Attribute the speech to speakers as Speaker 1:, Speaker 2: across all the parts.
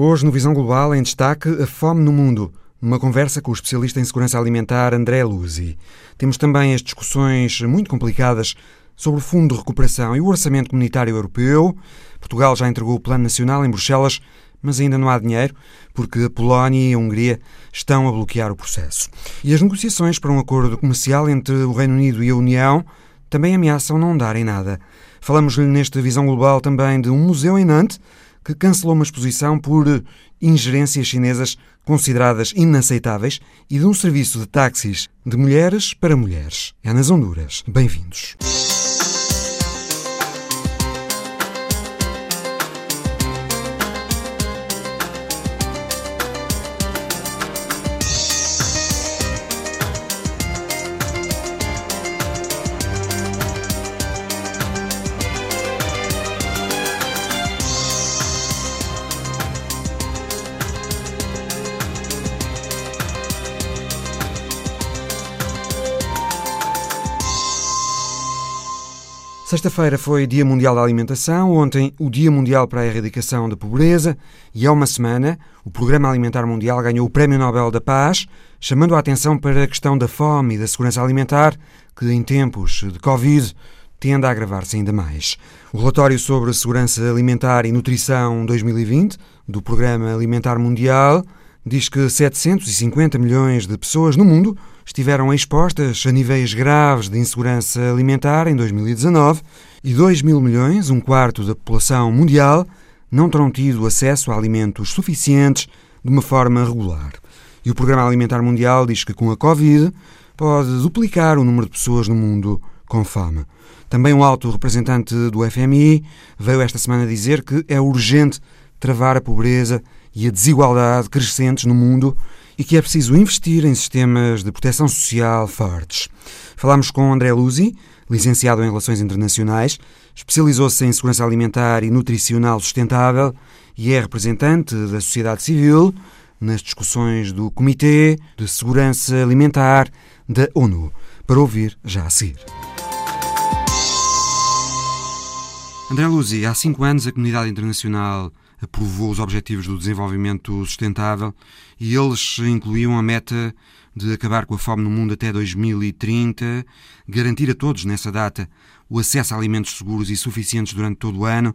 Speaker 1: Hoje, no Visão Global, em destaque, a fome no mundo. Numa conversa com o especialista em segurança alimentar André Luzi. Temos também as discussões muito complicadas sobre o Fundo de Recuperação e o Orçamento Comunitário Europeu. Portugal já entregou o Plano Nacional em Bruxelas, mas ainda não há dinheiro, porque a Polónia e a Hungria estão a bloquear o processo. E as negociações para um acordo comercial entre o Reino Unido e a União também ameaçam não darem nada. Falamos-lhe nesta visão global também de um museu em Nantes que cancelou uma exposição por ingerências chinesas consideradas inaceitáveis e de um serviço de táxis de mulheres para mulheres. É nas Honduras. Bem-vindos. Sexta-feira foi Dia Mundial da Alimentação, ontem o Dia Mundial para a Erradicação da Pobreza e há uma semana o Programa Alimentar Mundial ganhou o Prémio Nobel da Paz, chamando a atenção para a questão da fome e da segurança alimentar, que em tempos de Covid tende a agravar-se ainda mais. O relatório sobre segurança alimentar e nutrição 2020 do Programa Alimentar Mundial diz que 750 milhões de pessoas no mundo estiveram expostas a níveis graves de insegurança alimentar em 2019 e 2 mil milhões, um quarto da população mundial, não terão tido acesso a alimentos suficientes de uma forma regular. E o Programa Alimentar Mundial diz que com a Covid pode duplicar o número de pessoas no mundo com fome. Também um alto representante do FMI veio esta semana dizer que é urgente travar a pobreza e a desigualdade crescentes no mundo e que é preciso investir em sistemas de proteção social fortes. Falámos com André Luzi, licenciado em Relações Internacionais, especializou-se em segurança alimentar e nutricional sustentável e é representante da sociedade civil nas discussões do Comitê de Segurança Alimentar da ONU. Para ouvir já a seguir. André Luzi, há cinco anos a comunidade internacional aprovou os Objetivos do Desenvolvimento Sustentável e eles incluíam a meta de acabar com a fome no mundo até 2030, garantir a todos nessa data o acesso a alimentos seguros e suficientes durante todo o ano.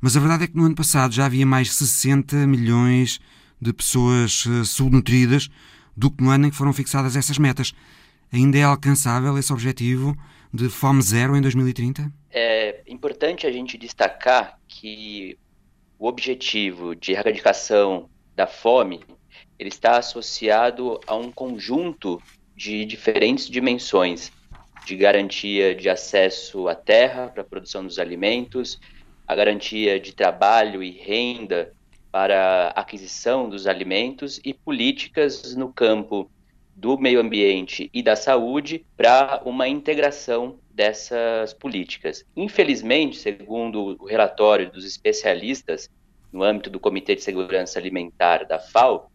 Speaker 1: Mas a verdade é que no ano passado já havia mais 60 milhões de pessoas eh, subnutridas do que no ano em que foram fixadas essas metas. Ainda é alcançável esse objetivo de fome zero em 2030?
Speaker 2: É importante a gente destacar que o objetivo de erradicação da fome ele está associado a um conjunto de diferentes dimensões de garantia de acesso à terra para a produção dos alimentos, a garantia de trabalho e renda para a aquisição dos alimentos e políticas no campo do meio ambiente e da saúde para uma integração dessas políticas. Infelizmente, segundo o relatório dos especialistas no âmbito do Comitê de Segurança Alimentar da FAO,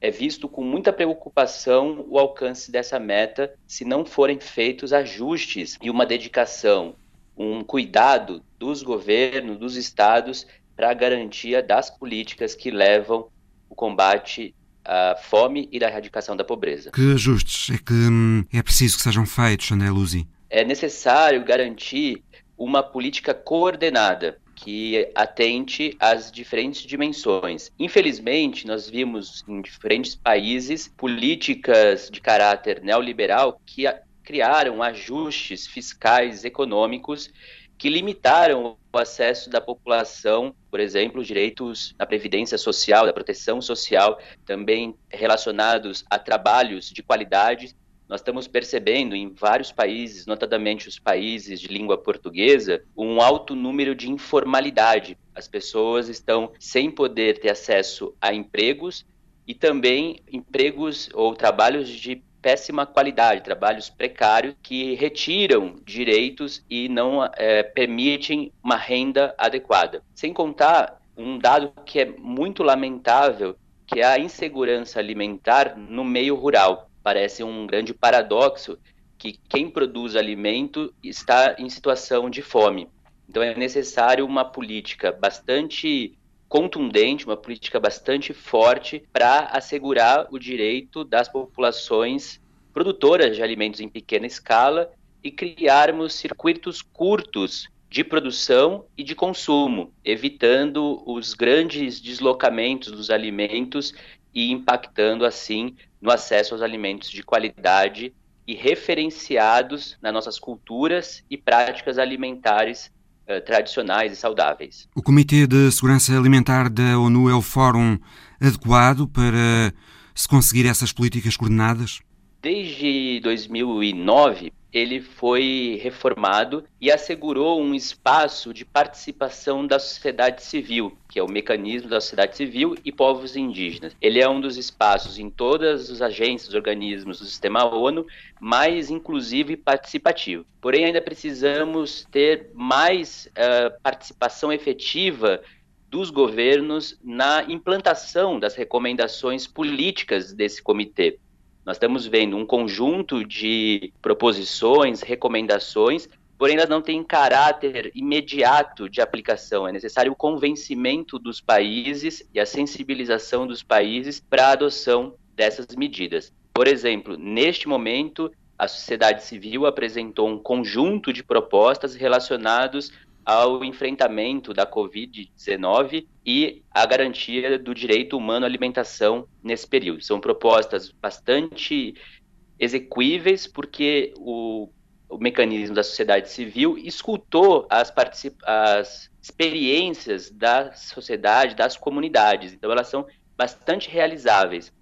Speaker 2: é visto com muita preocupação o alcance dessa meta se não forem feitos ajustes e uma dedicação, um cuidado dos governos, dos estados para a garantia das políticas que levam o combate à fome e da erradicação da pobreza.
Speaker 1: Que ajustes é que hum, é preciso que sejam feitos, André Luzi?
Speaker 2: é necessário garantir uma política coordenada que atente às diferentes dimensões. Infelizmente, nós vimos em diferentes países políticas de caráter neoliberal que criaram ajustes fiscais econômicos que limitaram o acesso da população, por exemplo, os direitos da previdência social, da proteção social, também relacionados a trabalhos de qualidade nós estamos percebendo em vários países, notadamente os países de língua portuguesa, um alto número de informalidade. As pessoas estão sem poder ter acesso a empregos e também empregos ou trabalhos de péssima qualidade, trabalhos precários que retiram direitos e não é, permitem uma renda adequada. Sem contar um dado que é muito lamentável, que é a insegurança alimentar no meio rural parece um grande paradoxo que quem produz alimento está em situação de fome. Então é necessário uma política bastante contundente, uma política bastante forte para assegurar o direito das populações produtoras de alimentos em pequena escala e criarmos circuitos curtos de produção e de consumo, evitando os grandes deslocamentos dos alimentos e impactando assim no acesso aos alimentos de qualidade e referenciados nas nossas culturas e práticas alimentares uh, tradicionais e saudáveis.
Speaker 1: O Comitê de Segurança Alimentar da ONU é o fórum adequado para se conseguir essas políticas coordenadas?
Speaker 2: Desde 2009, ele foi reformado e assegurou um espaço de participação da sociedade civil, que é o mecanismo da sociedade civil e povos indígenas. Ele é um dos espaços em todas as agências, organismos do sistema ONU mais inclusivo e participativo. Porém, ainda precisamos ter mais uh, participação efetiva dos governos na implantação das recomendações políticas desse comitê. Nós estamos vendo um conjunto de proposições, recomendações, porém elas não têm caráter imediato de aplicação. É necessário o convencimento dos países e a sensibilização dos países para a adoção dessas medidas. Por exemplo, neste momento, a sociedade civil apresentou um conjunto de propostas relacionados ao enfrentamento da Covid-19 e à garantia do direito humano à alimentação nesse período. São propostas bastante execuíveis, porque o, o mecanismo da sociedade civil escutou as, as experiências da sociedade, das comunidades, então elas são bastante realizáveis.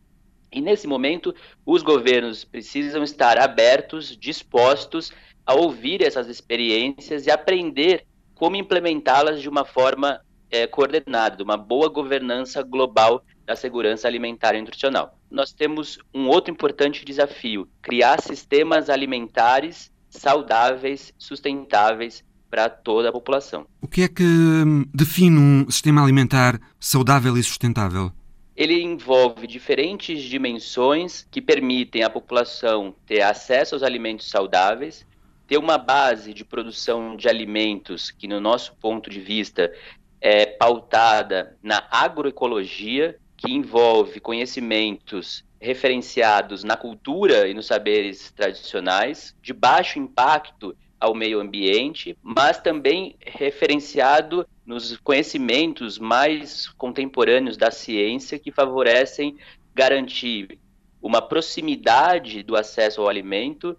Speaker 2: E nesse momento, os governos precisam estar abertos, dispostos a ouvir essas experiências e aprender como implementá-las de uma forma é, coordenada, de uma boa governança global da segurança alimentar e nutricional. Nós temos um outro importante desafio: criar sistemas alimentares saudáveis, sustentáveis para toda a população.
Speaker 1: O que é que hum, define um sistema alimentar saudável e sustentável?
Speaker 2: Ele envolve diferentes dimensões que permitem à população ter acesso aos alimentos saudáveis, ter uma base de produção de alimentos que, no nosso ponto de vista, é pautada na agroecologia, que envolve conhecimentos referenciados na cultura e nos saberes tradicionais, de baixo impacto ao meio ambiente, mas também referenciado nos conhecimentos mais contemporâneos da ciência que favorecem garantir uma proximidade do acesso ao alimento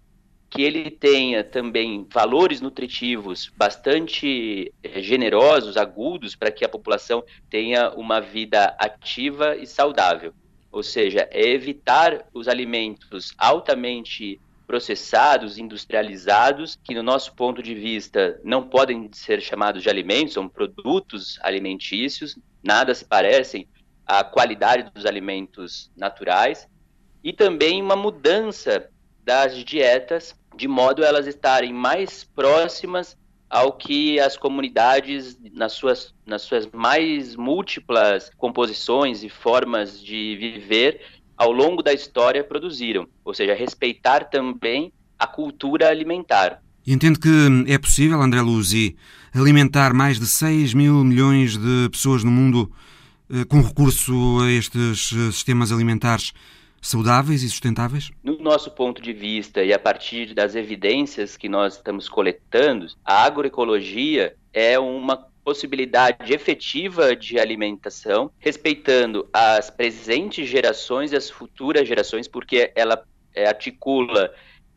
Speaker 2: que ele tenha também valores nutritivos bastante eh, generosos, agudos, para que a população tenha uma vida ativa e saudável. Ou seja, é evitar os alimentos altamente processados, industrializados, que no nosso ponto de vista não podem ser chamados de alimentos, são produtos alimentícios, nada se parecem à qualidade dos alimentos naturais, e também uma mudança das dietas de modo elas estarem mais próximas ao que as comunidades, nas suas, nas suas mais múltiplas composições e formas de viver, ao longo da história produziram, ou seja, respeitar também a cultura alimentar.
Speaker 1: E entende que é possível, André Luzi, alimentar mais de 6 mil milhões de pessoas no mundo eh, com recurso a estes eh, sistemas alimentares saudáveis e sustentáveis?
Speaker 2: No nosso ponto de vista e a partir das evidências que nós estamos coletando, a agroecologia é uma possibilidade efetiva de alimentação, respeitando as presentes gerações e as futuras gerações, porque ela é, articula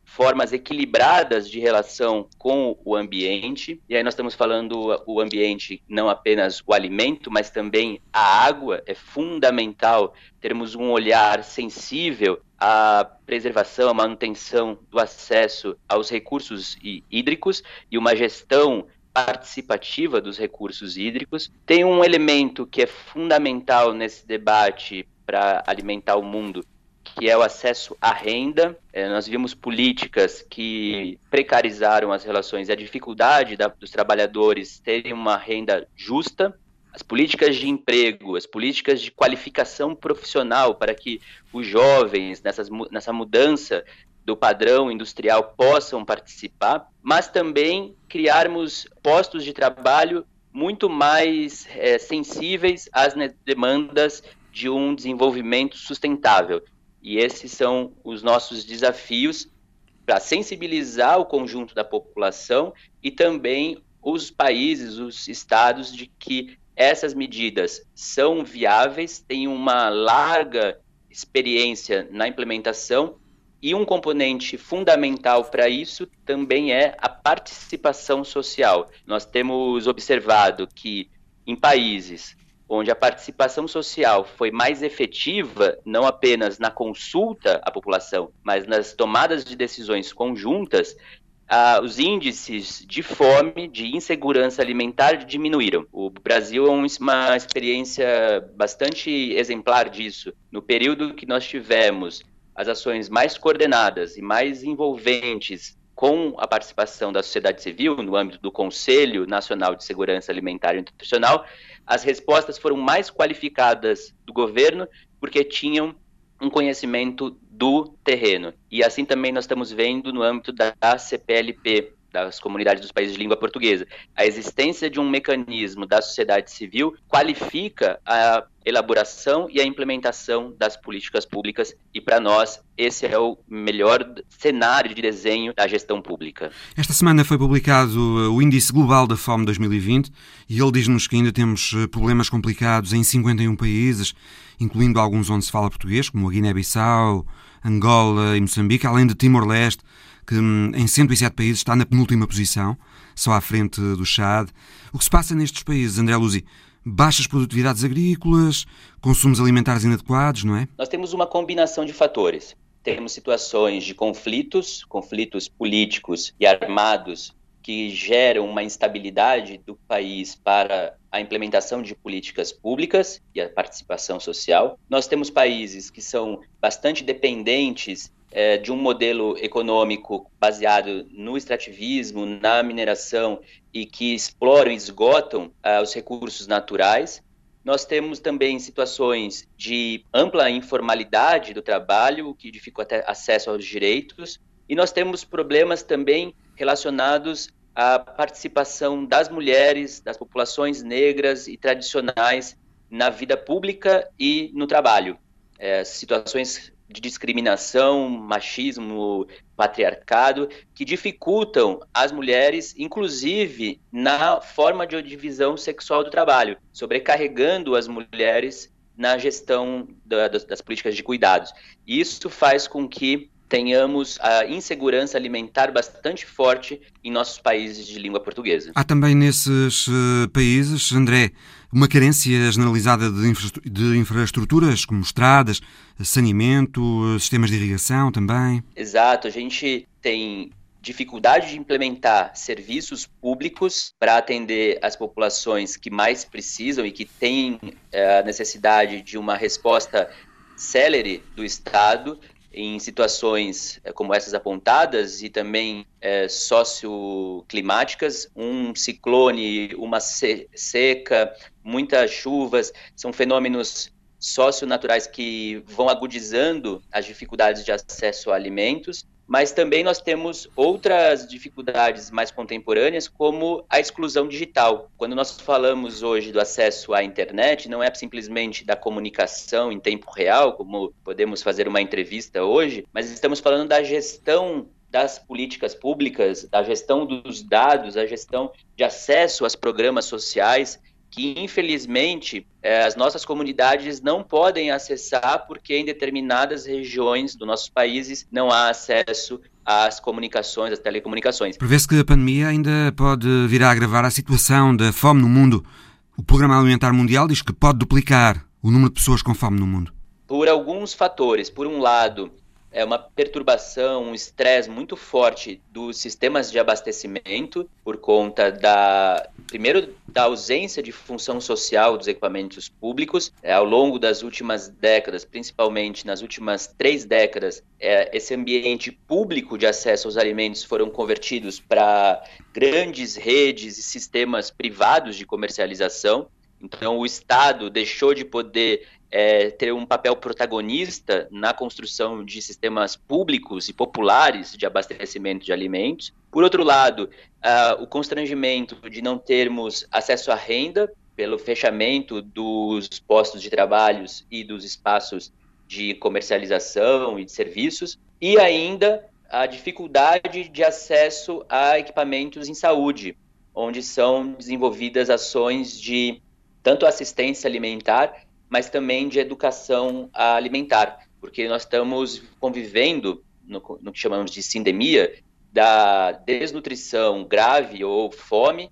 Speaker 2: formas equilibradas de relação com o ambiente. E aí nós estamos falando o ambiente, não apenas o alimento, mas também a água. É fundamental termos um olhar sensível à preservação, à manutenção do acesso aos recursos hídricos e uma gestão participativa dos recursos hídricos. Tem um elemento que é fundamental nesse debate para alimentar o mundo, que é o acesso à renda. É, nós vimos políticas que precarizaram as relações e a dificuldade da, dos trabalhadores terem uma renda justa. As políticas de emprego, as políticas de qualificação profissional para que os jovens, nessas, nessa mudança do padrão industrial, possam participar, mas também criarmos postos de trabalho muito mais é, sensíveis às demandas de um desenvolvimento sustentável. E esses são os nossos desafios para sensibilizar o conjunto da população e também os países, os estados, de que essas medidas são viáveis, têm uma larga experiência na implementação e um componente fundamental para isso também é a participação social. Nós temos observado que em países onde a participação social foi mais efetiva, não apenas na consulta à população, mas nas tomadas de decisões conjuntas, ah, os índices de fome, de insegurança alimentar diminuíram. O Brasil é uma experiência bastante exemplar disso. No período que nós tivemos as ações mais coordenadas e mais envolventes com a participação da sociedade civil no âmbito do Conselho Nacional de Segurança Alimentar e Nutricional, as respostas foram mais qualificadas do governo porque tinham um conhecimento do terreno. E assim também nós estamos vendo no âmbito da CPLP, das comunidades dos países de língua portuguesa. A existência de um mecanismo da sociedade civil qualifica a elaboração e a implementação das políticas públicas e para nós esse é o melhor cenário de desenho da gestão pública.
Speaker 1: Esta semana foi publicado uh, o Índice Global da Fome 2020 e ele diz-nos que ainda temos uh, problemas complicados em 51 países, incluindo alguns onde se fala português, como a Guiné-Bissau, Angola e Moçambique, além de Timor-Leste, que hum, em 107 países está na penúltima posição, só à frente do Chad. O que se passa nestes países, André Luzi? Baixas produtividades agrícolas, consumos alimentares inadequados, não é?
Speaker 2: Nós temos uma combinação de fatores. Temos situações de conflitos, conflitos políticos e armados que geram uma instabilidade do país para a implementação de políticas públicas e a participação social. Nós temos países que são bastante dependentes é, de um modelo econômico baseado no extrativismo, na mineração e que exploram e esgotam ah, os recursos naturais. Nós temos também situações de ampla informalidade do trabalho, que dificulta acesso aos direitos, e nós temos problemas também relacionados à participação das mulheres, das populações negras e tradicionais na vida pública e no trabalho. É, situações de discriminação, machismo, patriarcado, que dificultam as mulheres, inclusive na forma de divisão sexual do trabalho, sobrecarregando as mulheres na gestão da, das, das políticas de cuidados. Isso faz com que tenhamos a insegurança alimentar bastante forte em nossos países de língua portuguesa.
Speaker 1: Há também nesses uh, países, André, uma carência generalizada de, de infraestruturas, como estradas, saneamento, sistemas de irrigação também?
Speaker 2: Exato, a gente tem dificuldade de implementar serviços públicos para atender as populações que mais precisam e que têm eh, a necessidade de uma resposta célere do Estado em situações eh, como essas apontadas e também é, socioclimáticas, um ciclone, uma seca, muitas chuvas, são fenômenos socionaturais que vão agudizando as dificuldades de acesso a alimentos mas também nós temos outras dificuldades mais contemporâneas, como a exclusão digital. Quando nós falamos hoje do acesso à internet, não é simplesmente da comunicação em tempo real, como podemos fazer uma entrevista hoje, mas estamos falando da gestão das políticas públicas, da gestão dos dados, a gestão de acesso aos programas sociais que infelizmente é, as nossas comunidades não podem acessar porque em determinadas regiões dos nossos países não há acesso às comunicações, às telecomunicações.
Speaker 1: Prevê-se que a pandemia ainda pode vir a agravar a situação da fome no mundo. O Programa Alimentar Mundial diz que pode duplicar o número de pessoas com fome no mundo.
Speaker 2: Por alguns fatores. Por um lado, é uma perturbação, um estresse muito forte dos sistemas de abastecimento por conta da primeiro da ausência de função social dos equipamentos públicos é, ao longo das últimas décadas, principalmente nas últimas três décadas, é, esse ambiente público de acesso aos alimentos foram convertidos para grandes redes e sistemas privados de comercialização. Então, o Estado deixou de poder é, ter um papel protagonista na construção de sistemas públicos e populares de abastecimento de alimentos. Por outro lado, uh, o constrangimento de não termos acesso à renda pelo fechamento dos postos de trabalhos e dos espaços de comercialização e de serviços, e ainda a dificuldade de acesso a equipamentos em saúde, onde são desenvolvidas ações de tanto assistência alimentar mas também de educação alimentar, porque nós estamos convivendo no, no que chamamos de sindemia, da desnutrição grave ou fome,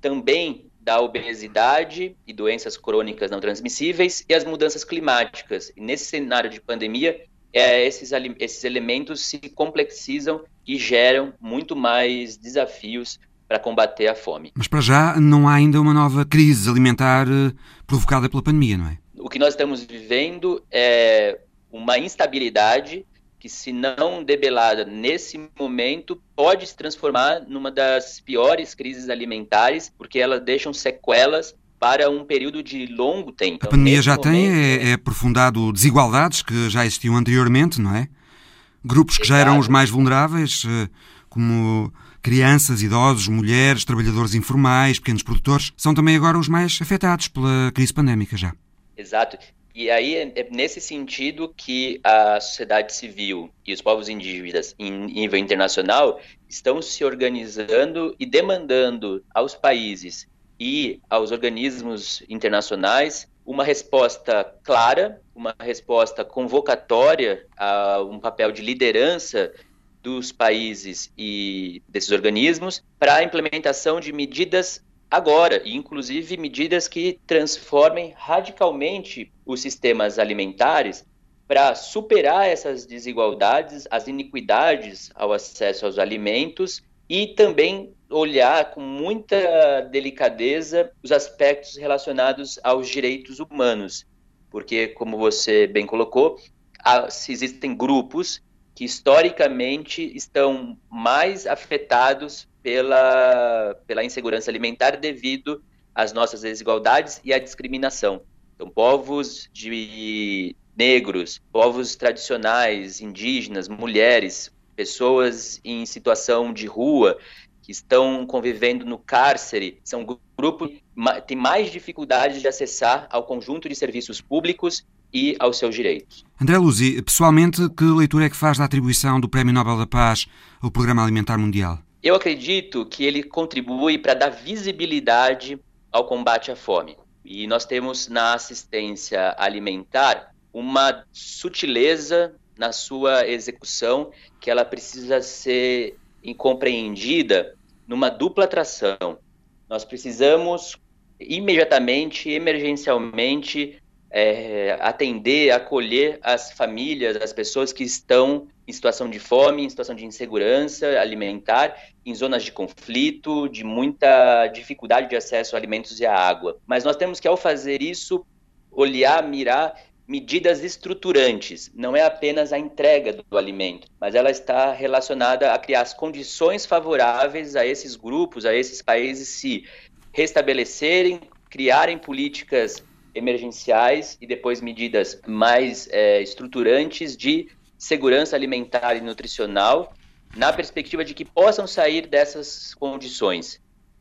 Speaker 2: também da obesidade e doenças crônicas não transmissíveis e as mudanças climáticas. E nesse cenário de pandemia, é, esses, esses elementos se complexizam e geram muito mais desafios para combater a fome.
Speaker 1: Mas para já não há ainda uma nova crise alimentar eh, provocada pela pandemia, não é?
Speaker 2: O que nós estamos vivendo é uma instabilidade que, se não debelada nesse momento, pode se transformar numa das piores crises alimentares, porque elas deixam sequelas para um período de longo tempo.
Speaker 1: A pandemia já momento, tem é, é, aprofundado desigualdades que já existiam anteriormente, não é? Grupos que já eram os mais vulneráveis, eh, como crianças, idosos, mulheres, trabalhadores informais, pequenos produtores, são também agora os mais afetados pela crise pandémica já.
Speaker 2: Exato. E aí é, é nesse sentido que a sociedade civil e os povos indígenas em nível internacional estão se organizando e demandando aos países e aos organismos internacionais uma resposta clara, uma resposta convocatória a um papel de liderança dos países e desses organismos para a implementação de medidas agora, e inclusive medidas que transformem radicalmente os sistemas alimentares para superar essas desigualdades, as iniquidades ao acesso aos alimentos e também olhar com muita delicadeza os aspectos relacionados aos direitos humanos, porque, como você bem colocou, existem grupos que historicamente estão mais afetados pela, pela insegurança alimentar devido às nossas desigualdades e à discriminação. Então, povos de negros, povos tradicionais, indígenas, mulheres, pessoas em situação de rua que estão convivendo no cárcere, são grupos que têm mais dificuldade de acessar ao conjunto de serviços públicos e aos seus direitos.
Speaker 1: André Luzi, pessoalmente, que leitura é que faz da atribuição do Prémio Nobel da Paz ao Programa Alimentar Mundial?
Speaker 2: Eu acredito que ele contribui para dar visibilidade ao combate à fome. E nós temos na assistência alimentar uma sutileza na sua execução que ela precisa ser compreendida numa dupla tração. Nós precisamos imediatamente, emergencialmente, é, atender, acolher as famílias, as pessoas que estão em situação de fome, em situação de insegurança alimentar, em zonas de conflito, de muita dificuldade de acesso a alimentos e a água. Mas nós temos que, ao fazer isso, olhar, mirar medidas estruturantes. Não é apenas a entrega do alimento, mas ela está relacionada a criar as condições favoráveis a esses grupos, a esses países se restabelecerem, criarem políticas emergenciais e depois medidas mais é, estruturantes de segurança alimentar e nutricional, na perspectiva de que possam sair dessas condições.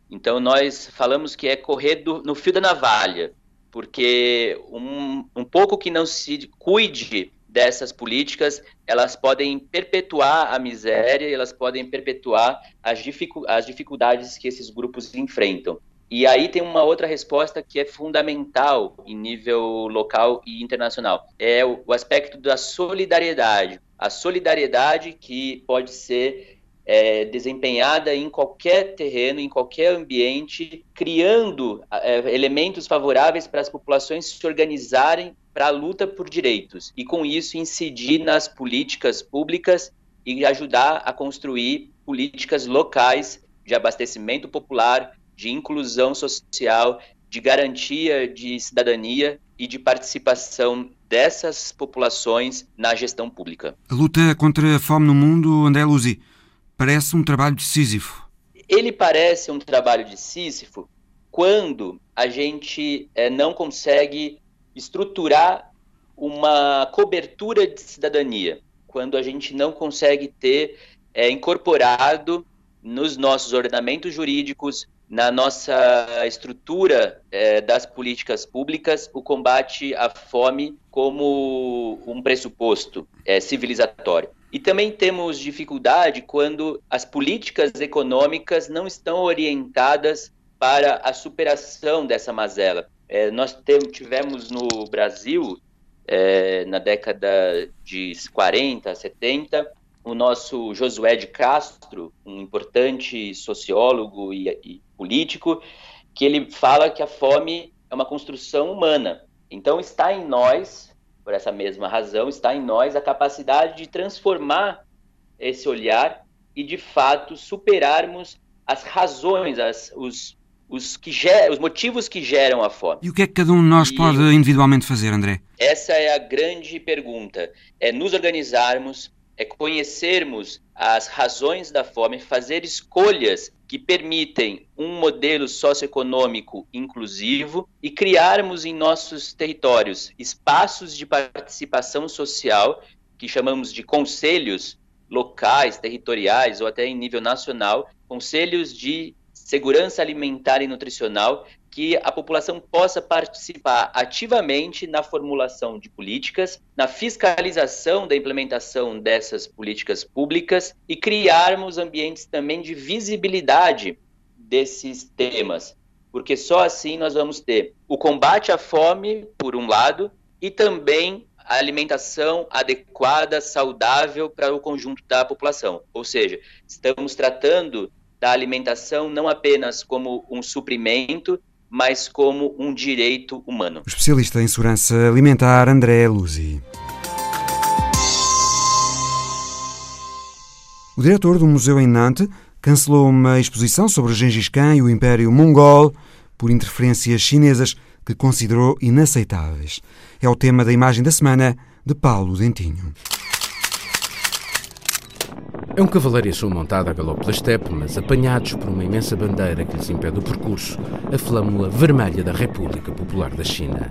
Speaker 2: Então, nós falamos que é correr do, no fio da navalha, porque um, um pouco que não se cuide dessas políticas, elas podem perpetuar a miséria, elas podem perpetuar as, dificu as dificuldades que esses grupos enfrentam. E aí tem uma outra resposta que é fundamental em nível local e internacional. É o, aspecto da solidariedade. A solidariedade que pode ser é, desempenhada em qualquer terreno, em qualquer ambiente, criando é, elementos favoráveis para as populações se organizarem para a luta por direitos. E com isso incidir nas políticas públicas e ajudar a construir políticas locais de abastecimento popular, de inclusão social, de garantia de cidadania e de participação dessas populações na gestão pública.
Speaker 1: A luta contra a fome no mundo, André Luzi, parece um trabalho de Sísifo.
Speaker 2: Ele parece um trabalho de Sísifo quando a gente é, não consegue estruturar uma cobertura de cidadania, quando a gente não consegue ter é, incorporado nos nossos ordenamentos jurídicos, na nossa estrutura é, das políticas públicas, o combate à fome como um pressuposto é, civilizatório. E também temos dificuldade quando as políticas econômicas não estão orientadas para a superação dessa mazela. É, nós tivemos no Brasil, na década de 40, 70, o nosso Josué de Castro, um importante sociólogo e, e político, que ele fala que a fome é uma construção humana. Então está em nós, por essa mesma razão, está em nós a capacidade de transformar esse olhar e de fato superarmos as razões, as, os os, que ger, os motivos que geram a fome.
Speaker 1: E o que é que cada um de nós e pode individualmente fazer, André?
Speaker 2: Essa é a grande pergunta. É nos organizarmos, é conhecermos as razões da fome, fazer escolhas que permitem um modelo socioeconômico inclusivo e criarmos em nossos territórios espaços de participação social que chamamos de conselhos locais, territoriais ou até em nível nacional, conselhos de segurança alimentar e nutricional, que a população possa participar ativamente na formulação de políticas, na fiscalização da implementação dessas políticas públicas e criarmos ambientes também de visibilidade desses temas, porque só assim nós vamos ter o combate à fome, por um lado, e também a alimentação adequada, saudável para o conjunto da população. Ou seja, estamos tratando da alimentação não apenas como um suprimento, mas como um direito humano.
Speaker 1: O especialista em segurança alimentar André Luzi. O diretor do museu em Nantes cancelou uma exposição sobre Gengis Khan e o Império Mongol por interferências chinesas que considerou inaceitáveis. É o tema da imagem da semana de Paulo Dentinho.
Speaker 3: É um cavaleiro sua montada a galope da estepe, mas apanhados por uma imensa bandeira que lhes impede o percurso, a flâmula vermelha da República Popular da China.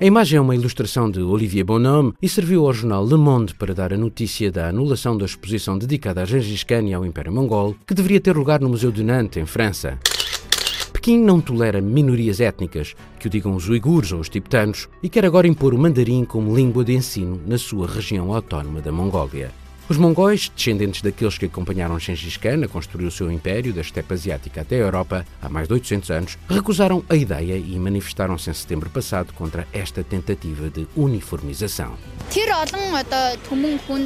Speaker 3: A imagem é uma ilustração de Olivier Bonhomme e serviu ao jornal Le Monde para dar a notícia da anulação da exposição dedicada a Gengis Khan e ao Império Mongol, que deveria ter lugar no Museu de Nantes, em França. Pequim não tolera minorias étnicas, que o digam os uigures ou os tibetanos, e quer agora impor o mandarim como língua de ensino na sua região autónoma da Mongólia. Os mongóis, descendentes daqueles que acompanharam Gengis Khan a construir o seu império da estepe asiática até a Europa há mais de 800 anos, recusaram a ideia e manifestaram-se em setembro passado contra esta tentativa de uniformização.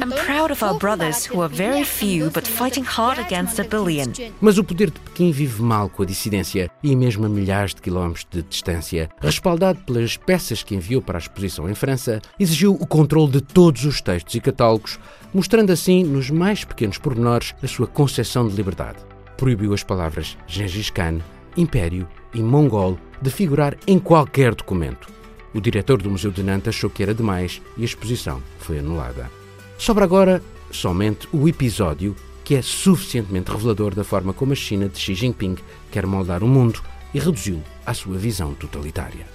Speaker 4: I'm proud of our brothers who are very few but fighting hard against a billion.
Speaker 3: Mas o poder de Pequim vive mal com a dissidência e mesmo a milhares de quilómetros de distância, respaldado pelas peças que enviou para a exposição em França, exigiu o controle de todos os textos e catálogos mostrando assim, nos mais pequenos pormenores, a sua concepção de liberdade. Proibiu as palavras Gengis Khan, Império e Mongol de figurar em qualquer documento. O diretor do Museu de Nantes achou que era demais e a exposição foi anulada. Sobra agora somente o episódio que é suficientemente revelador da forma como a China de Xi Jinping quer moldar o mundo e reduzi-lo à sua visão totalitária.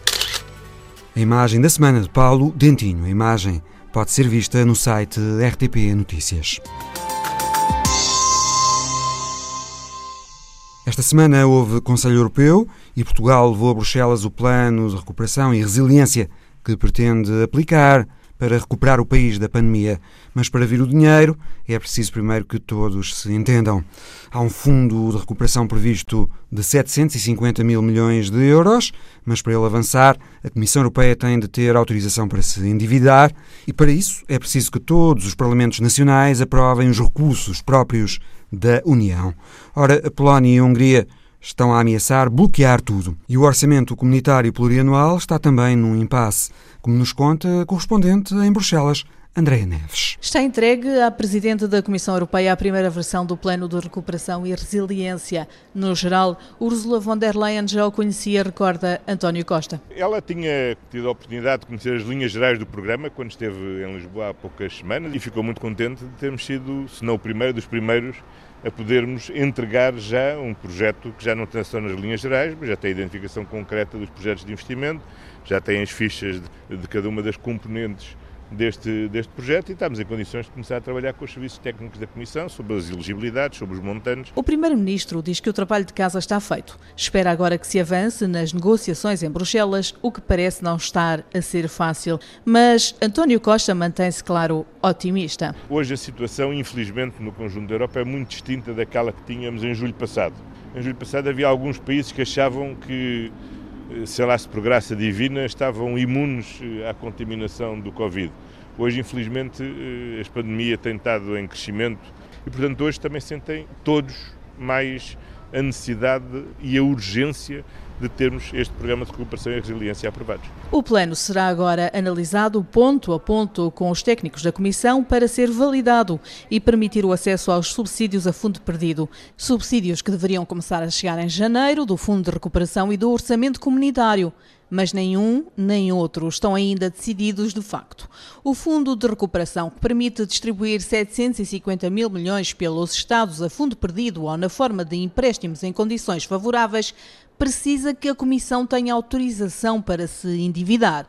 Speaker 1: A imagem da semana de Paulo Dentinho. A imagem pode ser vista no site RTP Notícias. Esta semana houve Conselho Europeu e Portugal levou a Bruxelas o plano de recuperação e resiliência que pretende aplicar para recuperar o país da pandemia. Mas para vir o dinheiro é preciso primeiro que todos se entendam. Há um fundo de recuperação previsto de 750 mil milhões de euros, mas para ele avançar, a Comissão Europeia tem de ter autorização para se endividar e para isso é preciso que todos os Parlamentos Nacionais aprovem os recursos próprios da União. Ora, a Polónia e a Hungria estão a ameaçar bloquear tudo. E o orçamento comunitário plurianual está também num impasse, como nos conta a correspondente em Bruxelas, Andréa Neves.
Speaker 5: Está entregue à Presidente da Comissão Europeia a primeira versão do Plano de Recuperação e Resiliência. No geral, Ursula von der Leyen já o conhecia, recorda António Costa.
Speaker 6: Ela tinha tido a oportunidade de conhecer as linhas gerais do programa quando esteve em Lisboa há poucas semanas e ficou muito contente de termos sido, se não o primeiro, dos primeiros a podermos entregar já um projeto que já não tem só nas linhas gerais, mas já tem a identificação concreta dos projetos de investimento, já tem as fichas de, de cada uma das componentes deste, deste projeto e estamos em condições de começar a trabalhar com os serviços técnicos da Comissão sobre as elegibilidades, sobre os montantes.
Speaker 5: O Primeiro-Ministro diz que o trabalho de casa está feito. Espera agora que se avance nas negociações em Bruxelas, o que parece não estar a ser fácil. Mas António Costa mantém-se, claro, otimista.
Speaker 6: Hoje a situação, infelizmente, no conjunto da Europa é muito distinta daquela que tínhamos em julho passado. Em julho passado havia alguns países que achavam que sei lá se por graça divina, estavam imunes eh, à contaminação do Covid. Hoje, infelizmente, eh, a pandemia tem estado em crescimento e, portanto, hoje também sentem todos mais a necessidade e a urgência de termos este programa de recuperação e resiliência aprovados.
Speaker 5: O plano será agora analisado ponto a ponto com os técnicos da Comissão para ser validado e permitir o acesso aos subsídios a fundo perdido. Subsídios que deveriam começar a chegar em janeiro do Fundo de Recuperação e do Orçamento Comunitário mas nenhum nem outro estão ainda decididos de facto. O Fundo de Recuperação, que permite distribuir 750 mil milhões pelos Estados a fundo perdido ou na forma de empréstimos em condições favoráveis, precisa que a Comissão tenha autorização para se endividar.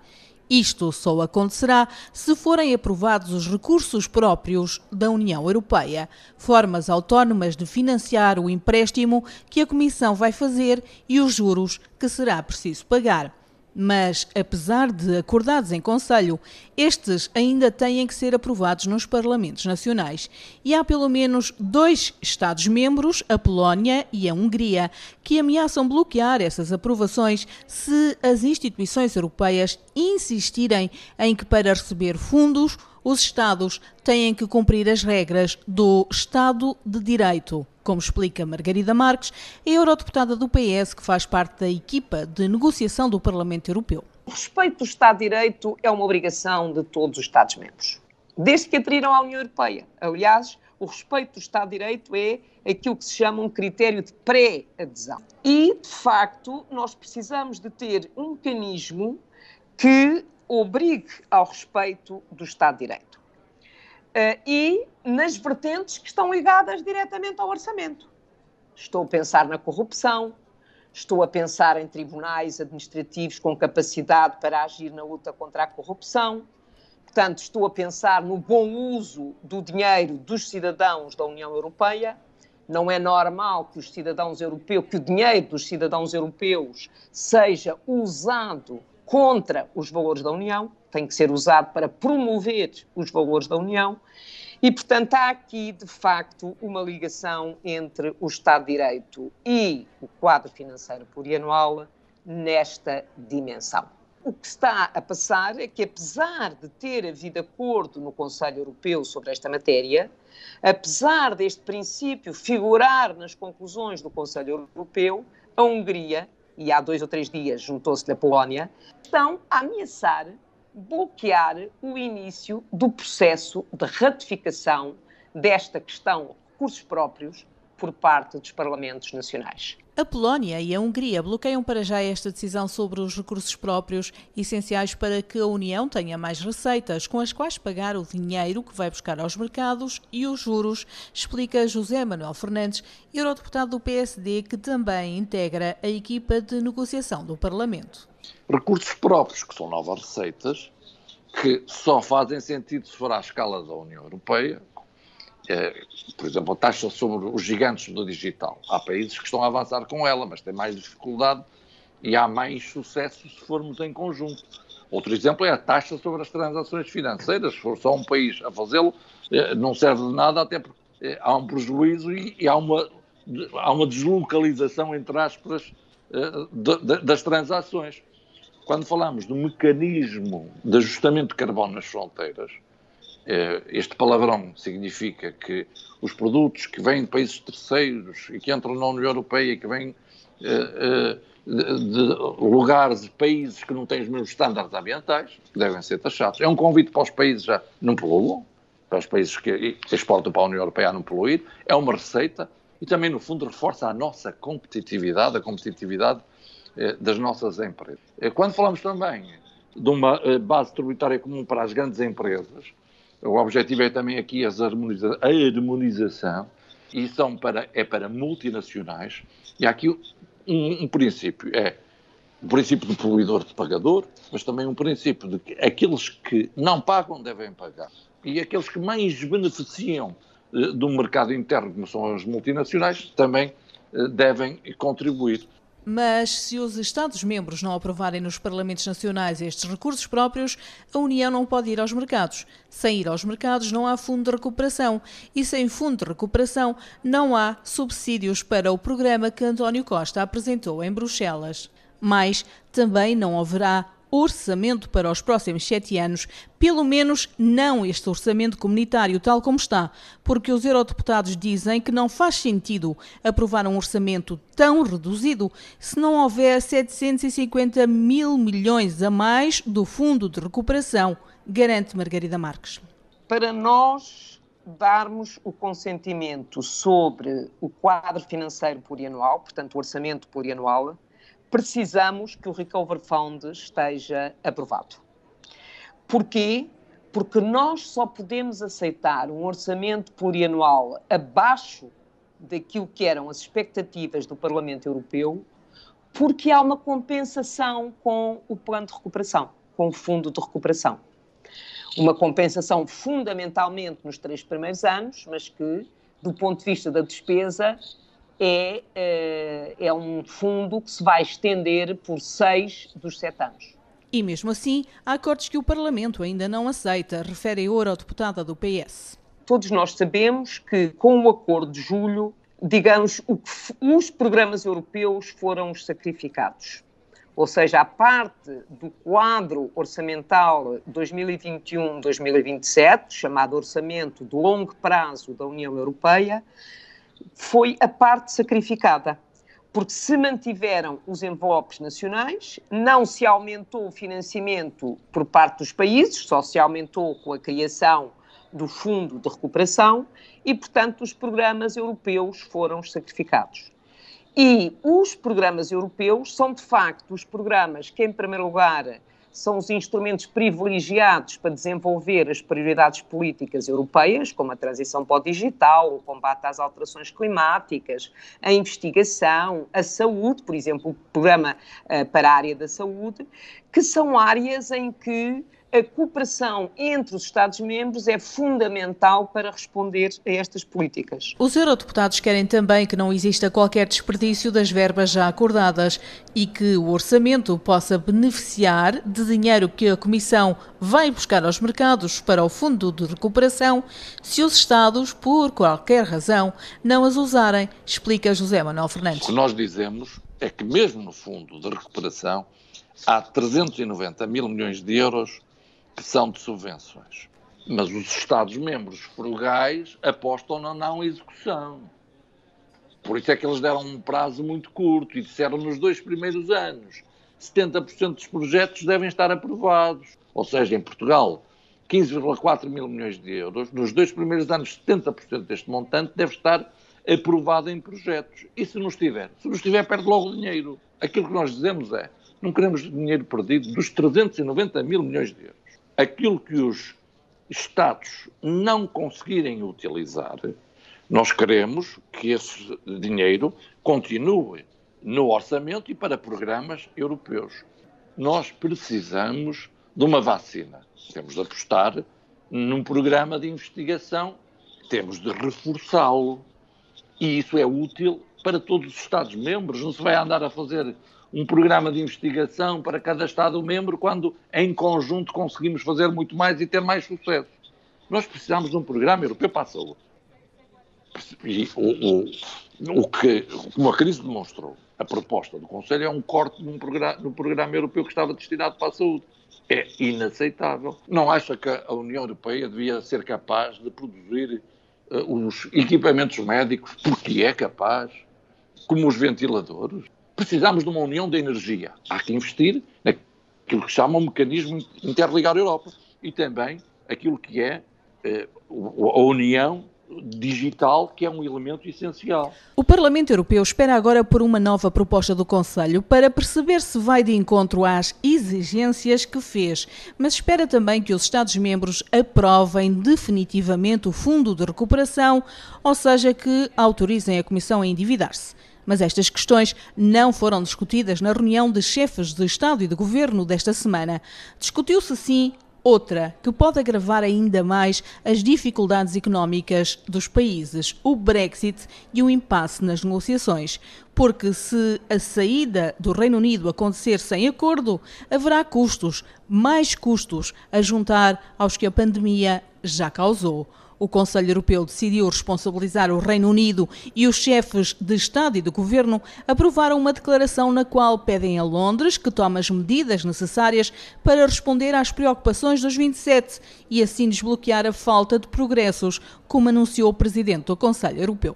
Speaker 5: Isto só acontecerá se forem aprovados os recursos próprios da União Europeia, formas autónomas de financiar o empréstimo que a Comissão vai fazer e os juros que será preciso pagar. Mas, apesar de acordados em Conselho, estes ainda têm que ser aprovados nos Parlamentos Nacionais. E há pelo menos dois Estados-membros, a Polónia e a Hungria, que ameaçam bloquear essas aprovações se as instituições europeias insistirem em que, para receber fundos, os Estados têm que cumprir as regras do Estado de Direito. Como explica Margarida Marques, a eurodeputada do PS que faz parte da equipa de negociação do Parlamento Europeu.
Speaker 7: O respeito do Estado de Direito é uma obrigação de todos os Estados-membros, desde que aderiram à União Europeia. Aliás, o respeito do Estado de Direito é aquilo que se chama um critério de pré-adesão. E, de facto, nós precisamos de ter um mecanismo que obrigue ao respeito do Estado de Direito. Uh, e nas vertentes que estão ligadas diretamente ao orçamento. Estou a pensar na corrupção, estou a pensar em tribunais administrativos com capacidade para agir na luta contra a corrupção. Portanto, estou a pensar no bom uso do dinheiro dos cidadãos da União Europeia. Não é normal que os cidadãos europeus, que o dinheiro dos cidadãos europeus seja usado contra os valores da União, tem que ser usado para promover os valores da União. E, portanto, há aqui, de facto, uma ligação entre o Estado de Direito e o quadro financeiro plurianual nesta dimensão. O que está a passar é que, apesar de ter havido acordo no Conselho Europeu sobre esta matéria, apesar deste princípio figurar nas conclusões do Conselho Europeu, a Hungria e há dois ou três dias juntou-se a Polónia, estão a ameaçar bloquear o início do processo de ratificação desta questão recursos próprios por parte dos parlamentos nacionais.
Speaker 5: A Polónia e a Hungria bloqueiam para já esta decisão sobre os recursos próprios, essenciais para que a União tenha mais receitas com as quais pagar o dinheiro que vai buscar aos mercados e os juros, explica José Manuel Fernandes, eurodeputado do PSD, que também integra a equipa de negociação do Parlamento.
Speaker 8: Recursos próprios, que são novas receitas, que só fazem sentido se for à escala da União Europeia, por exemplo, a taxa sobre os gigantes do digital. Há países que estão a avançar com ela, mas têm mais dificuldade e há mais sucesso se formos em conjunto. Outro exemplo é a taxa sobre as transações financeiras. Se for só um país a fazê-lo, é, não serve de nada, até porque é, há um prejuízo e, há, uma, há uma deslocalização, entre aspas, das transações. Quando falamos do mecanismo de ajustamento de carbono nas fronteiras, eh, este palavrão significa que os produtos que vêm de países terceiros e que entram na União Europeia, que vêm eh, eh, de, lugares, de países que não têm os mesmos estándares ambientais, devem ser taxados. É um convite para os países já não poluam, para os países que exportam para a União Europeia a não poluir, é uma receita e também, no fundo, reforça a nossa competitividade, a competitividade eh, das nossas empresas. Eh, quando falamos também de uma eh, base tributária comum para as grandes empresas, o objetivo é também aqui a harmonização, e são para, é para multinacionais, e há aqui um, um princípio, é o princípio do poluidor de pagador, mas também um princípio de que aqueles que não pagam devem pagar. E aqueles que mais beneficiam eh, do mercado interno, como são as multinacionais, também eh, devem contribuir.
Speaker 5: Mas se os Estados-membros não aprovarem nos Parlamentos Nacionais estes recursos próprios, a União não pode ir aos mercados. Sem ir aos mercados, não há fundo de recuperação. E sem fundo de recuperação, não há subsídios para o programa que António Costa apresentou em Bruxelas. Mas também não haverá orçamento para os próximos sete anos, pelo menos não este orçamento comunitário tal como está, porque os eurodeputados dizem que não faz sentido aprovar um orçamento tão reduzido se não houver 750 mil milhões a mais do Fundo de Recuperação, garante Margarida Marques.
Speaker 7: Para nós darmos o consentimento sobre o quadro financeiro plurianual, portanto o orçamento plurianual, precisamos que o Recover Fund esteja aprovado. Porquê? Porque nós só podemos aceitar um orçamento plurianual abaixo daquilo que eram as expectativas do Parlamento Europeu, porque há uma compensação com o plano de recuperação, com o fundo de recuperação. Uma compensação fundamentalmente nos três primeiros anos, mas que, do ponto de vista da despesa, é, eh, é um fundo que se vai estender por seis dos sete anos.
Speaker 5: E mesmo assim, há acordos que o Parlamento ainda não aceita, refere a eurodeputada do PS.
Speaker 7: Todos nós sabemos que, com o acordo de julho, digamos, os programas europeus foram sacrificados. Ou seja, a parte do quadro orçamental 2021-2027, chamado Orçamento de Longo Prazo da União Europeia, foi a parte sacrificada. Porque se mantiveram os envelopes nacionais, não se aumentou o financiamento por parte dos países, só se aumentou com a criação do Fundo de Recuperação e, portanto, os programas europeus foram sacrificados. E os programas europeus são, de facto, os programas que, em primeiro lugar, são os instrumentos privilegiados para desenvolver as prioridades políticas europeias, como a transição para o digital, o combate às alterações climáticas, a investigação, a saúde, por exemplo, o programa uh, para a área da saúde, que são áreas em que a cooperação entre os Estados-membros é fundamental para responder a estas políticas.
Speaker 5: Os eurodeputados querem também que não exista qualquer desperdício das verbas já acordadas e que o orçamento possa beneficiar de dinheiro que a Comissão vai buscar aos mercados para o Fundo de Recuperação se os Estados, por qualquer razão, não as usarem, explica José Manuel Fernandes.
Speaker 8: O que nós dizemos é que mesmo no Fundo de Recuperação há 390 mil milhões de euros que são de subvenções. Mas os Estados-membros frugais apostam na não execução. Por isso é que eles deram um prazo muito curto e disseram nos dois primeiros anos 70% dos projetos devem estar aprovados. Ou seja, em Portugal, 15,4 mil milhões de euros. Nos dois primeiros anos, 70% deste montante deve estar aprovado em projetos. E se não estiver? Se não estiver, perde logo o dinheiro. Aquilo que nós dizemos é, não queremos dinheiro perdido dos 390 mil milhões de euros aquilo que os Estados não conseguirem utilizar, nós queremos que esse dinheiro continue no orçamento e para programas europeus. Nós precisamos de uma vacina. Temos de apostar num programa de investigação, temos de reforçá-lo. E isso é útil para todos os Estados-membros. Não se vai andar a fazer um programa de investigação para cada Estado-membro, quando em conjunto conseguimos fazer muito mais e ter mais sucesso. Nós precisamos de um programa europeu para a saúde. E o, o, o que, como a crise demonstrou, a proposta do Conselho é um corte num programa, no programa europeu que estava destinado para a saúde. É inaceitável. Não acha que a União Europeia devia ser capaz de produzir uh, os equipamentos médicos, porque é capaz, como os ventiladores? Precisamos de uma união de energia. Há que investir naquilo que chama um mecanismo interligar Europa e também aquilo que é eh, a união digital, que é um elemento essencial.
Speaker 5: O Parlamento Europeu espera agora por uma nova proposta do Conselho para perceber se vai de encontro às exigências que fez, mas espera também que os Estados-membros aprovem definitivamente o Fundo de Recuperação, ou seja, que autorizem a Comissão a endividar-se. Mas estas questões não foram discutidas na reunião de chefes de Estado e de Governo desta semana. Discutiu-se, sim, Outra que pode agravar ainda mais as dificuldades económicas dos países, o Brexit e o impasse nas negociações. Porque se a saída do Reino Unido acontecer sem acordo, haverá custos, mais custos, a juntar aos que a pandemia já causou. O Conselho Europeu decidiu responsabilizar o Reino Unido e os chefes de Estado e de Governo aprovaram uma declaração na qual pedem a Londres que tome as medidas necessárias para responder às preocupações dos 27 e assim desbloquear a falta de progressos, como anunciou o Presidente do Conselho Europeu.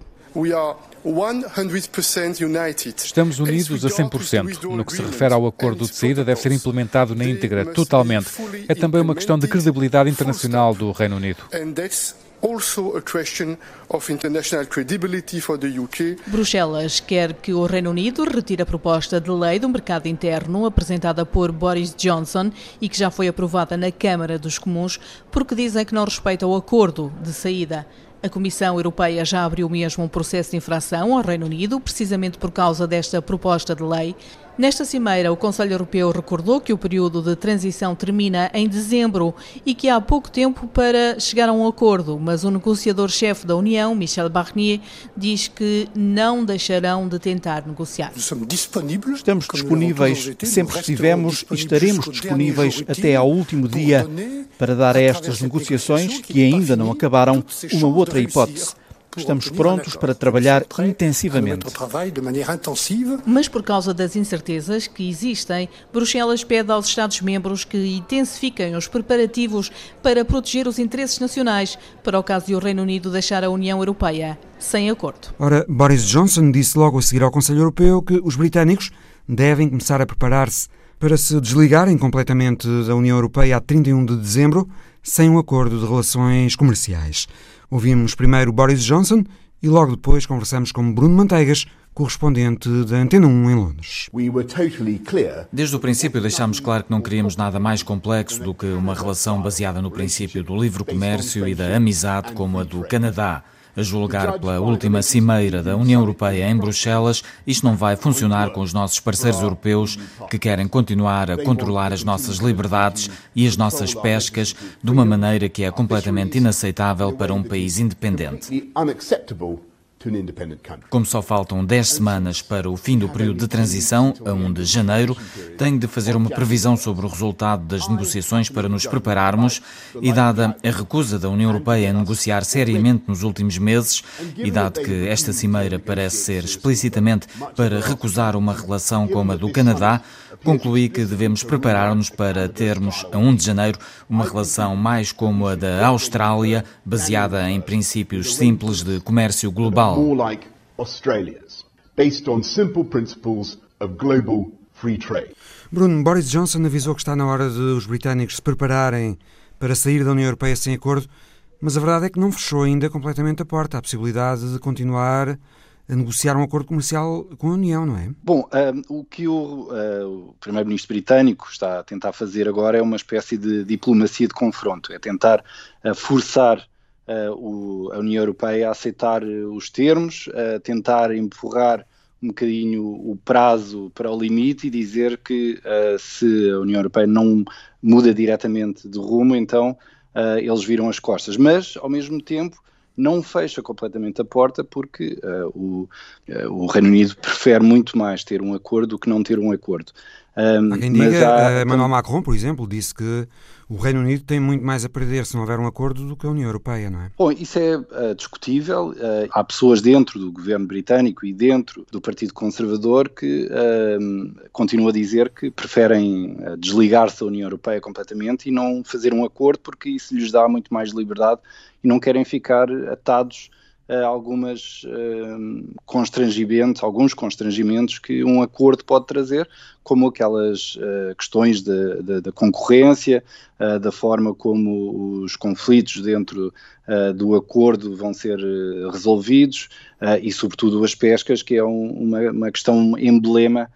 Speaker 9: Estamos unidos a 100%. No que se refere ao acordo de saída, deve ser implementado na íntegra, totalmente. É também uma questão de credibilidade internacional do Reino Unido also a question
Speaker 5: of international credibility for the UK. Bruxelas quer que o Reino Unido retire a proposta de lei do mercado interno apresentada por Boris Johnson e que já foi aprovada na Câmara dos Comuns, porque dizem que não respeita o acordo de saída. A Comissão Europeia já abriu mesmo um processo de infração ao Reino Unido, precisamente por causa desta proposta de lei. Nesta cimeira, o Conselho Europeu recordou que o período de transição termina em dezembro e que há pouco tempo para chegar a um acordo, mas o negociador-chefe da União, Michel Barnier, diz que não deixarão de tentar negociar.
Speaker 10: Estamos disponíveis, sempre estivemos e estaremos disponíveis até ao último dia para dar a estas negociações, que ainda não acabaram, uma outra hipótese Estamos prontos para trabalhar intensivamente.
Speaker 5: Mas por causa das incertezas que existem, Bruxelas pede aos Estados-membros que intensifiquem os preparativos para proteger os interesses nacionais, para o caso de o Reino Unido deixar a União Europeia sem acordo.
Speaker 1: Ora, Boris Johnson disse logo a seguir ao Conselho Europeu que os britânicos devem começar a preparar-se para se desligarem completamente da União Europeia a 31 de dezembro, sem um acordo de relações comerciais. Ouvimos primeiro Boris Johnson e logo depois conversamos com Bruno Manteigas, correspondente da Antena 1 em Londres.
Speaker 11: Desde o princípio deixámos claro que não queríamos nada mais complexo do que uma relação baseada no princípio do livre comércio e da amizade como a do Canadá. A julgar pela última cimeira da União Europeia em Bruxelas, isto não vai funcionar com os nossos parceiros europeus que querem continuar a controlar as nossas liberdades e as nossas pescas de uma maneira que é completamente inaceitável para um país independente. Como só faltam 10 semanas para o fim do período de transição, a 1 de janeiro, tenho de fazer uma previsão sobre o resultado das negociações para nos prepararmos e, dada a recusa da União Europeia a negociar seriamente nos últimos meses, e dado que esta cimeira parece ser explicitamente para recusar uma relação como a do Canadá, concluí que devemos preparar-nos para termos, a 1 de janeiro, uma relação mais como a da Austrália, baseada em princípios simples de comércio global.
Speaker 1: Bruno, Boris Johnson avisou que está na hora de os britânicos se prepararem para sair da União Europeia sem acordo, mas a verdade é que não fechou ainda completamente a porta à possibilidade de continuar a negociar um acordo comercial com a União, não é?
Speaker 12: Bom, um, o que o, uh, o Primeiro-Ministro britânico está a tentar fazer agora é uma espécie de diplomacia de confronto, é tentar uh, forçar uh, o, a União Europeia a aceitar os termos, a tentar empurrar um bocadinho o prazo para o limite e dizer que se a União Europeia não muda diretamente de rumo, então eles viram as costas. Mas, ao mesmo tempo, não fecha completamente a porta porque uh, o, uh, o, Reino Unido prefere muito mais ter um acordo do que não ter um acordo.
Speaker 1: Um, há quem diga, há, uh, Manuel Macron, por exemplo, disse que o Reino Unido tem muito mais a perder se não houver um acordo do que a União Europeia, não é?
Speaker 12: Bom, isso é uh, discutível. Uh, há pessoas dentro do governo britânico e dentro do Partido Conservador que uh, continuam a dizer que preferem desligar-se da União Europeia completamente e não fazer um acordo porque isso lhes dá muito mais liberdade e não querem ficar atados algumas constrangimentos, alguns constrangimentos que um acordo pode trazer, como aquelas questões da concorrência, da forma como os conflitos dentro do acordo vão ser resolvidos e, sobretudo, as pescas, que é uma, questão emblema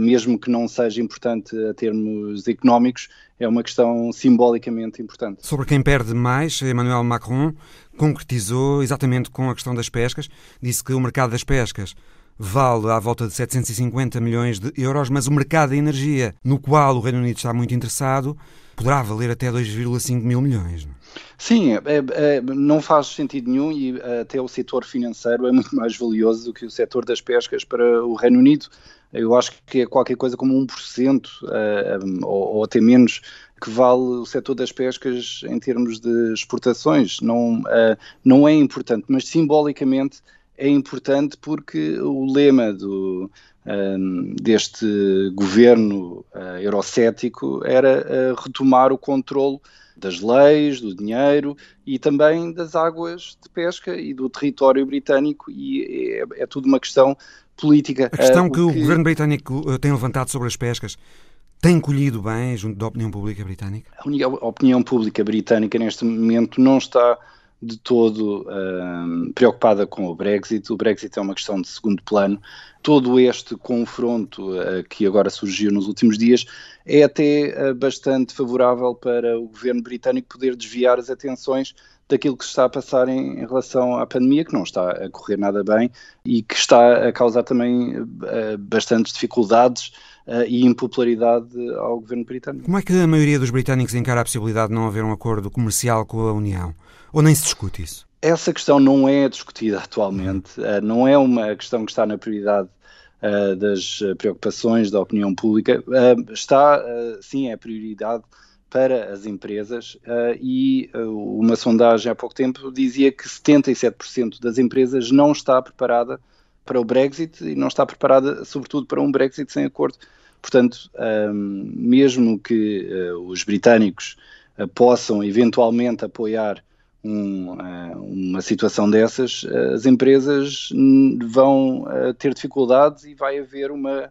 Speaker 12: mesmo que não seja importante a termos económicos, é uma questão simbolicamente importante.
Speaker 1: Sobre quem perde mais, Emmanuel Macron concretizou exatamente com a questão das pescas, disse que o mercado das pescas vale à volta de 750 milhões de euros, mas o mercado da energia, no qual o Reino Unido está muito interessado, poderá valer até 2,5 mil milhões.
Speaker 12: É? Sim, é, é, não faz sentido nenhum e até o setor financeiro é muito mais valioso do que o setor das pescas para o Reino Unido. Eu acho que é qualquer coisa como 1% uh, ou, ou até menos que vale o setor das pescas em termos de exportações. Não, uh, não é importante, mas simbolicamente é importante porque o lema do, um, deste governo uh, eurocético era uh, retomar o controle das leis, do dinheiro e também das águas de pesca e do território britânico e é, é tudo uma questão política.
Speaker 1: A questão que o, que o governo britânico tem levantado sobre as pescas tem colhido bem junto da opinião pública britânica?
Speaker 12: A opinião pública britânica neste momento não está de todo uh, preocupada com o Brexit. O Brexit é uma questão de segundo plano. Todo este confronto uh, que agora surgiu nos últimos dias é até uh, bastante favorável para o governo britânico poder desviar as atenções daquilo que se está a passar em, em, relação à pandemia, que não está a correr nada bem e que está a causar também bastantes dificuldades e impopularidade ao governo britânico.
Speaker 1: Como é que a maioria dos britânicos encara a possibilidade de não haver um acordo comercial com a União? Ou nem se discute isso?
Speaker 12: Essa questão não é discutida atualmente, uh, não é uma questão que está na prioridade uh, das preocupações da opinião pública. Uh, está, sim, é prioridade para as empresas e uma sondagem há pouco tempo dizia que 77% das empresas não está preparada para o Brexit e não está preparada, sobretudo, para um Brexit sem acordo. Portanto, mesmo que os britânicos possam eventualmente apoiar um, eh, uma situação dessas, as empresas vão eh, ter dificuldades e vai haver uma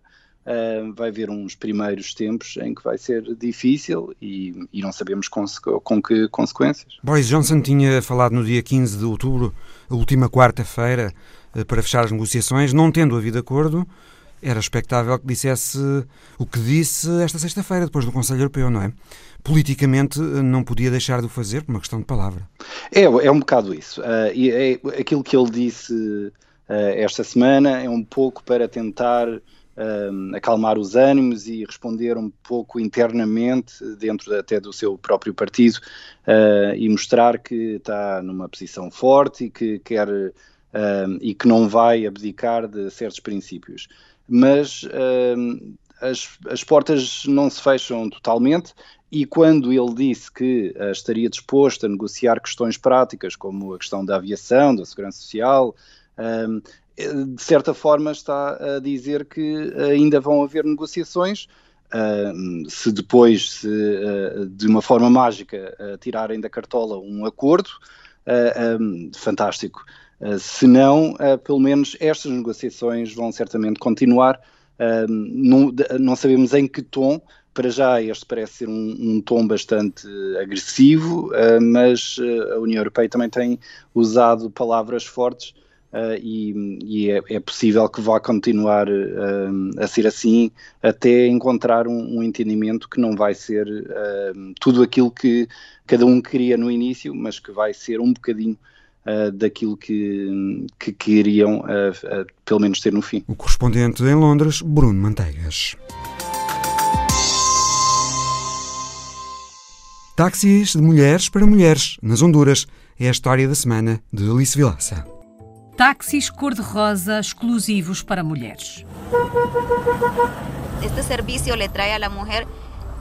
Speaker 12: vai haver uns primeiros tempos em que vai ser difícil e, e não sabemos com, com, que consequências.
Speaker 1: Boris Johnson tinha falado no dia 15 de outubro, a última quarta-feira, para fechar as negociações, não tendo havido acordo, era expectável que dissesse o que disse esta sexta-feira, depois do Conselho Europeu, não é? Politicamente não podia deixar de o fazer por uma questão de palavra.
Speaker 12: É, é um bocado isso. Uh, e é, aquilo que ele disse uh, esta semana é um pouco para tentar uh, acalmar os ânimos e responder um pouco internamente, dentro até do seu próprio partido, e mostrar que está numa posição forte e que quer. e que não vai abdicar de certos princípios mas uh, as, as portas não se fecham totalmente e quando ele disse que uh, estaria disposto a negociar questões práticas, como a questão da aviação, da segurança social, uh, de certa forma está a dizer que ainda vão haver negociações. Uh, se depois, se, de uma forma mágica, tirarem da cartola um acordo, um, fantástico. Uh, se não, uh, pelo menos estas negociações vão certamente continuar. Uh, não, não, sabemos em que tom, para já este parece ser um, um tom bastante agressivo, mas a União Europeia também tem usado palavras fortes e, e é, é, possível que vá continuar a ser assim até encontrar um, um entendimento que não vai ser tudo aquilo que cada um queria no início, mas que vai ser um bocadinho uh, daquilo que, que queriam, uh, uh, pelo menos, ter no fim.
Speaker 1: O correspondente em Londres, Bruno Manteigas. Táxis de mulheres para mulheres, nas Honduras. É a história da semana de Alice Vilaça.
Speaker 13: Táxis cor-de-rosa exclusivos para mulheres.
Speaker 14: Este serviço le trae a la mujer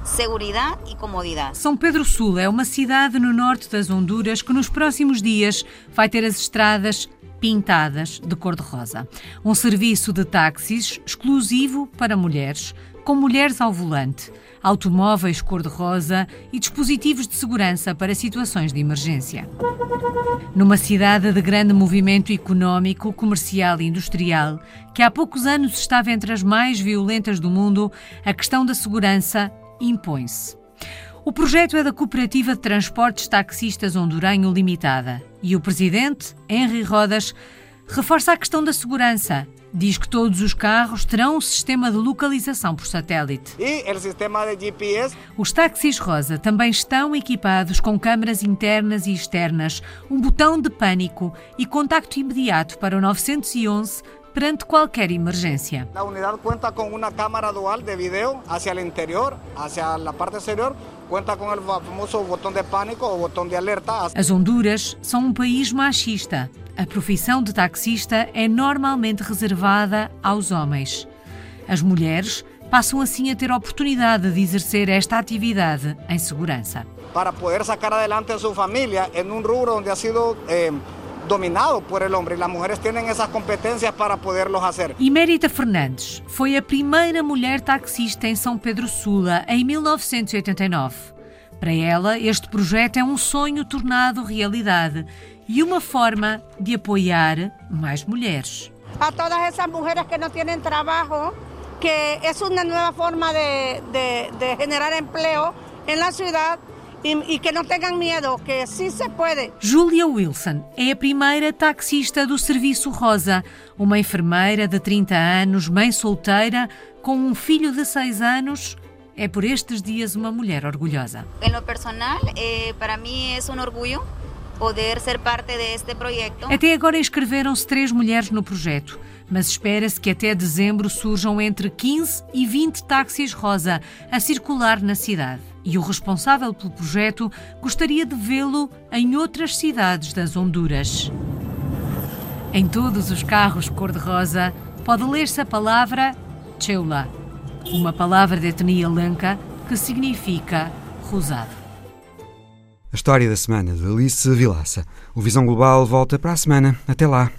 Speaker 14: segurança e comodidade.
Speaker 13: São Pedro Sul é uma cidade no norte das Honduras que nos próximos dias vai ter as estradas pintadas de cor-de-rosa. Um serviço de táxis exclusivo para mulheres com mulheres ao volante, automóveis cor-de-rosa e dispositivos de segurança para situações de emergência. Numa cidade de grande movimento económico, comercial e industrial, que há poucos anos estava entre as mais violentas do mundo, a questão da segurança impõe-se. O projeto é da Cooperativa de Transportes Taxistas Honduranho Limitada e o presidente, Henry Rodas, reforça a questão da segurança. Diz que todos os carros terão um sistema de localização por satélite.
Speaker 15: E o sistema de GPS.
Speaker 13: Os táxis rosa também estão equipados com câmaras internas e externas, um botão de pânico e contacto imediato para o 911 perante qualquer emergência.
Speaker 15: A unidade conta com uma câmara dual de vídeo hacia o interior, hacia a parte exterior, conta com o famoso botão de pânico ou botão de alerta.
Speaker 13: As Honduras são um país machista. A profissão de taxista é normalmente reservada aos homens. As mulheres passam assim a ter a oportunidade de exercer esta atividade em segurança.
Speaker 15: Para poder sacar adelante a sua família em um rubro onde ha sido eh, dominado por el hombre y las mujeres tienen esas competencias para poderlos hacer.
Speaker 13: Imérita Fernandes foi a primeira mulher taxista em São Pedro Sula em 1989. Para ela, este projeto é um sonho tornado realidade e uma forma de apoiar mais mulheres.
Speaker 16: A todas essas mulheres que não têm trabalho, que é uma nova forma de, de, de generar emprego na cidade e, que não tenham medo, que sim se pode.
Speaker 13: Julia Wilson é a primeira taxista do Serviço Rosa, uma enfermeira de 30 anos, mãe solteira, com um filho de 6 anos. É por estes dias uma mulher orgulhosa.
Speaker 14: Em lo personal, eh, para mim é um orgulho poder ser parte deste projeto.
Speaker 13: Até agora inscreveram-se três mulheres no projeto, mas espera-se que até dezembro surjam entre 15 e 20 táxis rosa a circular na cidade. E o responsável pelo projeto gostaria de vê-lo em outras cidades das Honduras. Em todos os carros cor-de-rosa pode ler-se a palavra Cheula, uma palavra de etnia lanca que significa rosado.
Speaker 1: A história da semana de Alice Vilaça. O Visão Global volta para a semana. Até lá.